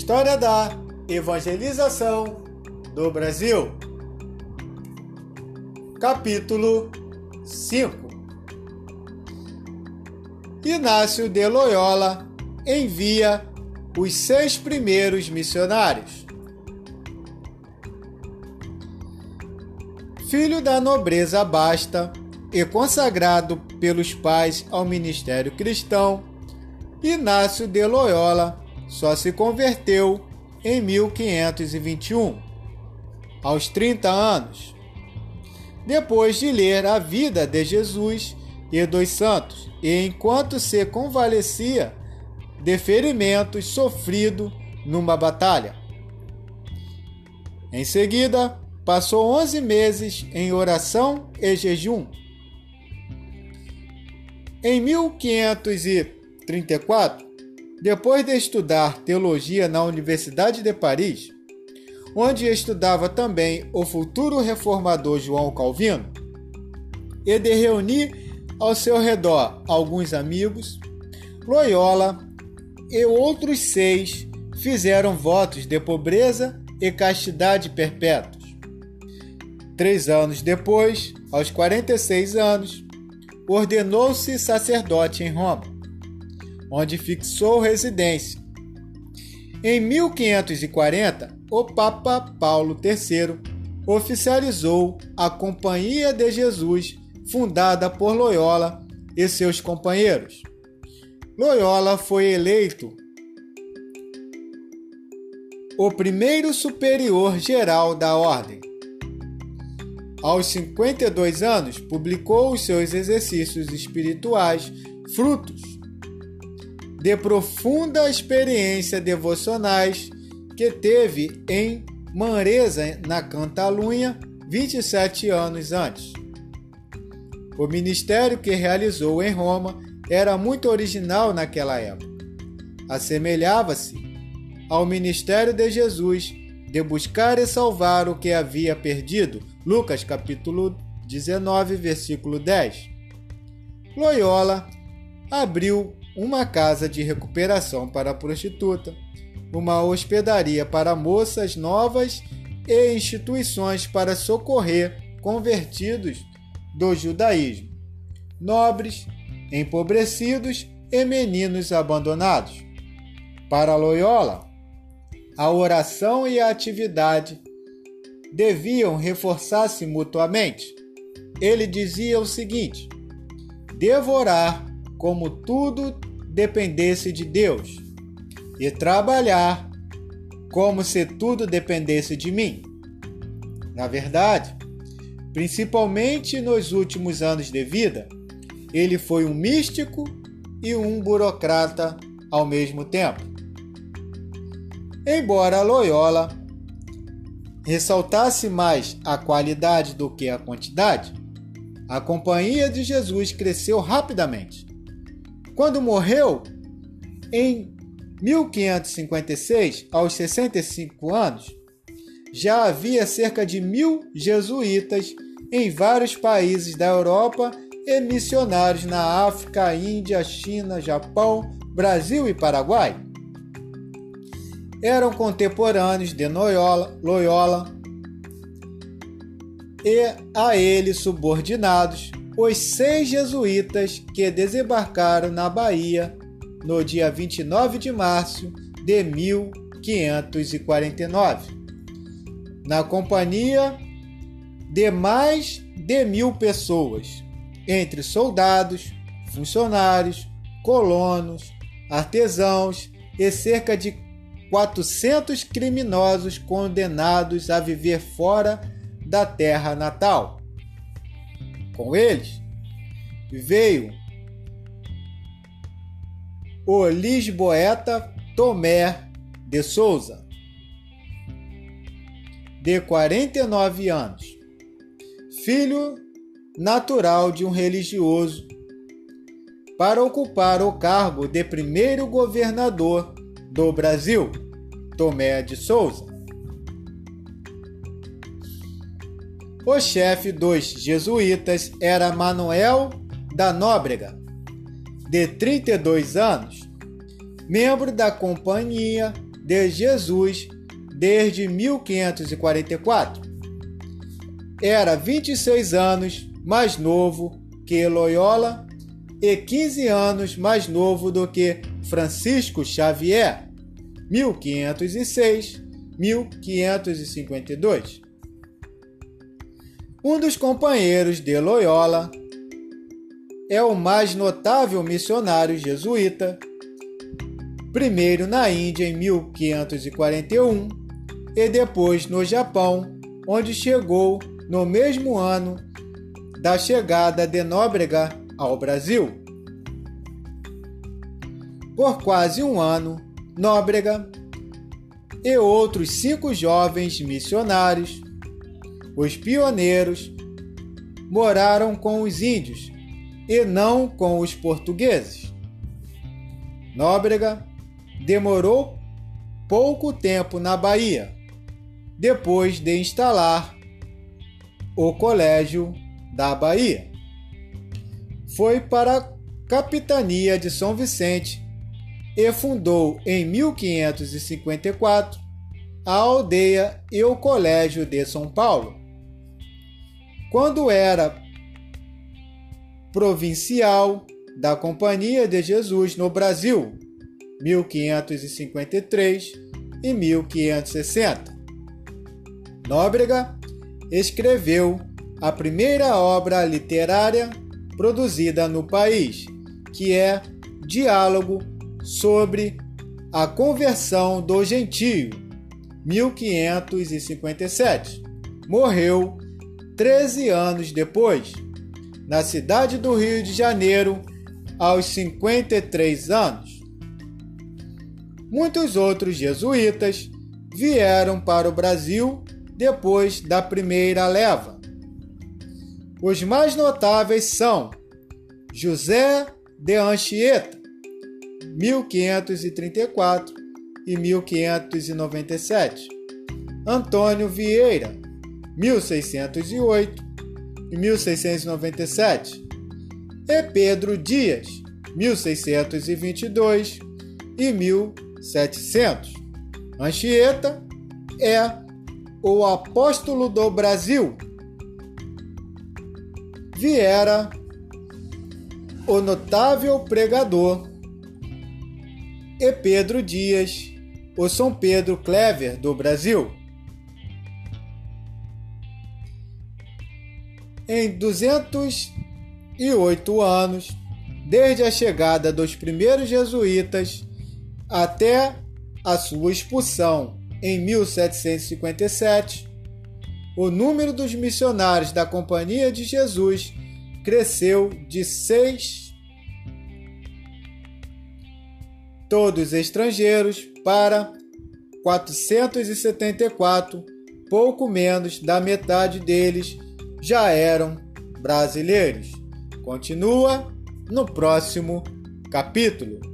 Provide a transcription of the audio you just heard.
História da Evangelização do Brasil. Capítulo 5 Inácio de Loyola envia os seis primeiros missionários. Filho da nobreza basta e consagrado pelos pais ao ministério cristão, Inácio de Loyola só se converteu em 1521, aos 30 anos, depois de ler a vida de Jesus e dos santos, e enquanto se convalescia de ferimentos sofrido numa batalha. Em seguida, passou 11 meses em oração e jejum. Em 1534, depois de estudar teologia na Universidade de Paris, onde estudava também o futuro reformador João Calvino, e de reunir ao seu redor alguns amigos, Loyola e outros seis fizeram votos de pobreza e castidade perpétuos. Três anos depois, aos 46 anos, ordenou-se sacerdote em Roma onde fixou residência. Em 1540, o Papa Paulo III oficializou a Companhia de Jesus, fundada por Loyola e seus companheiros. Loyola foi eleito o primeiro superior geral da ordem. Aos 52 anos, publicou os seus exercícios espirituais, frutos de profunda experiência devocionais que teve em Manresa, na Catalunha, 27 anos antes. O ministério que realizou em Roma era muito original naquela época. Assemelhava-se ao ministério de Jesus de buscar e salvar o que havia perdido. Lucas capítulo 19, versículo 10. Loyola abriu uma casa de recuperação para prostituta, uma hospedaria para moças novas e instituições para socorrer convertidos do judaísmo, nobres, empobrecidos e meninos abandonados. Para Loyola, a oração e a atividade deviam reforçar-se mutuamente. Ele dizia o seguinte: devorar como tudo dependesse de Deus, e trabalhar como se tudo dependesse de mim. Na verdade, principalmente nos últimos anos de vida, ele foi um místico e um burocrata ao mesmo tempo. Embora Loyola ressaltasse mais a qualidade do que a quantidade, a Companhia de Jesus cresceu rapidamente. Quando morreu, em 1556, aos 65 anos, já havia cerca de mil jesuítas em vários países da Europa e missionários na África, Índia, China, Japão, Brasil e Paraguai. Eram contemporâneos de Loyola, Loyola e a ele subordinados os seis jesuítas que desembarcaram na Bahia no dia 29 de março de 1549, na companhia de mais de mil pessoas, entre soldados, funcionários, colonos, artesãos e cerca de 400 criminosos condenados a viver fora da terra natal. Com eles veio o lisboeta Tomé de Souza, de 49 anos, filho natural de um religioso, para ocupar o cargo de primeiro governador do Brasil, Tomé de Souza. O chefe dos jesuítas era Manuel da Nóbrega, de 32 anos, membro da Companhia de Jesus desde 1544. Era 26 anos mais novo que Loyola e 15 anos mais novo do que Francisco Xavier, 1506-1552. Um dos companheiros de Loyola é o mais notável missionário jesuíta, primeiro na Índia em 1541 e depois no Japão, onde chegou no mesmo ano da chegada de Nóbrega ao Brasil. Por quase um ano, Nóbrega e outros cinco jovens missionários, os pioneiros, moraram com os índios e não com os portugueses. Nóbrega demorou pouco tempo na Bahia, depois de instalar o Colégio da Bahia foi para a capitania de São Vicente e fundou em 1554 a aldeia e o colégio de São Paulo. Quando era provincial da Companhia de Jesus no Brasil, 1553 e 1560. Nóbrega escreveu a primeira obra literária produzida no país, que é Diálogo sobre a Conversão do Gentio, 1557. Morreu 13 anos depois, na cidade do Rio de Janeiro, aos 53 anos. Muitos outros jesuítas vieram para o Brasil depois da primeira leva. Os mais notáveis são José de Anchieta, 1534 e 1597, Antônio Vieira, 1608 e 1697, e Pedro Dias, 1622 e 1700. Anchieta é o apóstolo do Brasil viera o notável pregador e Pedro Dias, o São Pedro Clever do Brasil. Em 208 anos, desde a chegada dos primeiros jesuítas até a sua expulsão em 1757, o número dos missionários da Companhia de Jesus cresceu de seis, todos estrangeiros, para 474, pouco menos da metade deles já eram brasileiros. Continua no próximo capítulo.